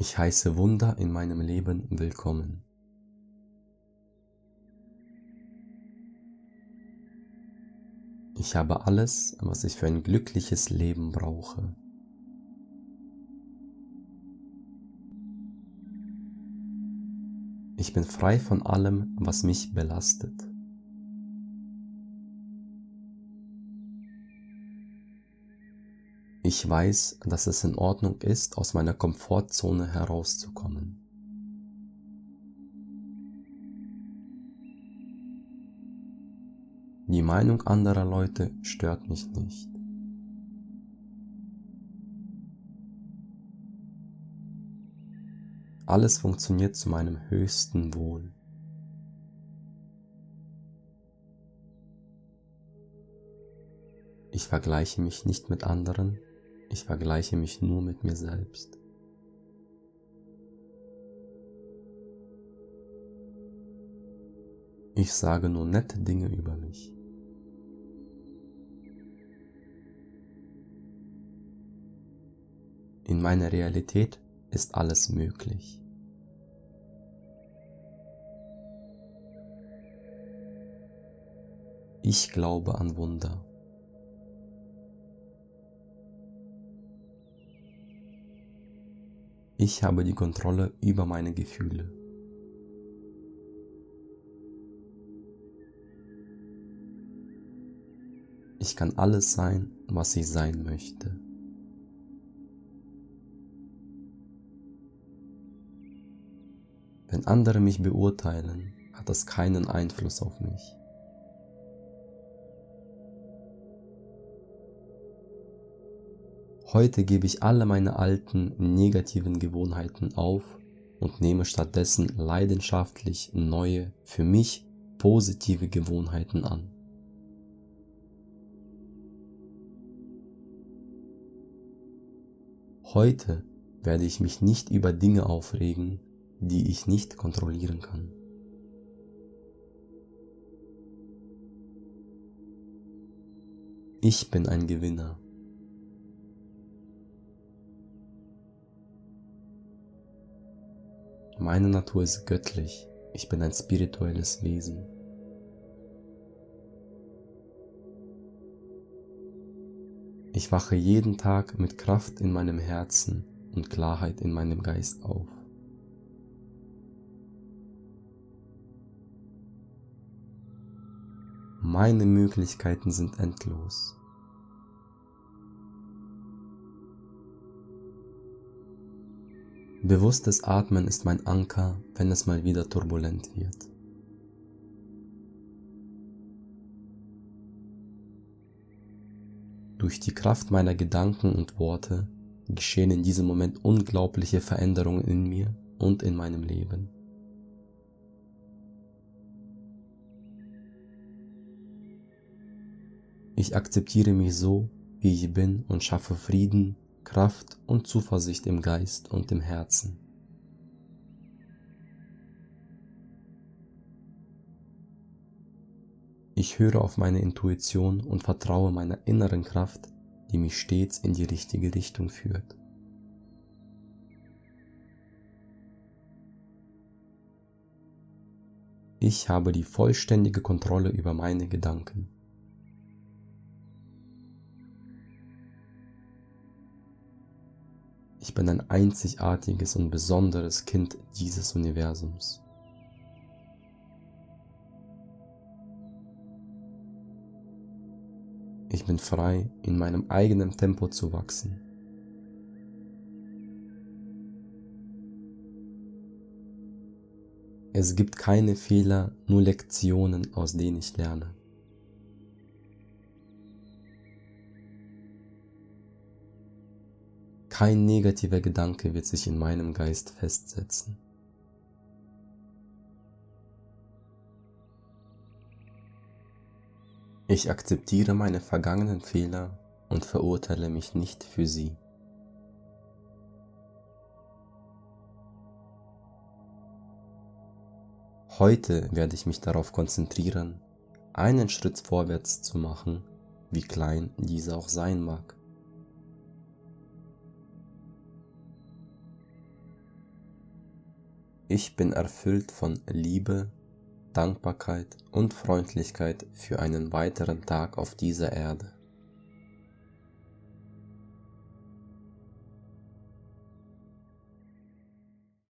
Ich heiße Wunder in meinem Leben willkommen. Ich habe alles, was ich für ein glückliches Leben brauche. Ich bin frei von allem, was mich belastet. Ich weiß, dass es in Ordnung ist, aus meiner Komfortzone herauszukommen. Die Meinung anderer Leute stört mich nicht. Alles funktioniert zu meinem höchsten Wohl. Ich vergleiche mich nicht mit anderen, ich vergleiche mich nur mit mir selbst. Ich sage nur nette Dinge über mich. In meiner Realität ist alles möglich. Ich glaube an Wunder. Ich habe die Kontrolle über meine Gefühle. Ich kann alles sein, was ich sein möchte. Wenn andere mich beurteilen, hat das keinen Einfluss auf mich. Heute gebe ich alle meine alten negativen Gewohnheiten auf und nehme stattdessen leidenschaftlich neue, für mich positive Gewohnheiten an. Heute werde ich mich nicht über Dinge aufregen, die ich nicht kontrollieren kann. Ich bin ein Gewinner. Meine Natur ist göttlich. Ich bin ein spirituelles Wesen. Ich wache jeden Tag mit Kraft in meinem Herzen und Klarheit in meinem Geist auf. Meine Möglichkeiten sind endlos. Bewusstes Atmen ist mein Anker, wenn es mal wieder turbulent wird. Durch die Kraft meiner Gedanken und Worte geschehen in diesem Moment unglaubliche Veränderungen in mir und in meinem Leben. Ich akzeptiere mich so, wie ich bin und schaffe Frieden, Kraft und Zuversicht im Geist und im Herzen. Ich höre auf meine Intuition und vertraue meiner inneren Kraft, die mich stets in die richtige Richtung führt. Ich habe die vollständige Kontrolle über meine Gedanken. Ich bin ein einzigartiges und besonderes Kind dieses Universums. Ich bin frei, in meinem eigenen Tempo zu wachsen. Es gibt keine Fehler, nur Lektionen, aus denen ich lerne. Kein negativer Gedanke wird sich in meinem Geist festsetzen. Ich akzeptiere meine vergangenen Fehler und verurteile mich nicht für sie. Heute werde ich mich darauf konzentrieren, einen Schritt vorwärts zu machen, wie klein dieser auch sein mag. Ich bin erfüllt von Liebe, Dankbarkeit und Freundlichkeit für einen weiteren Tag auf dieser Erde.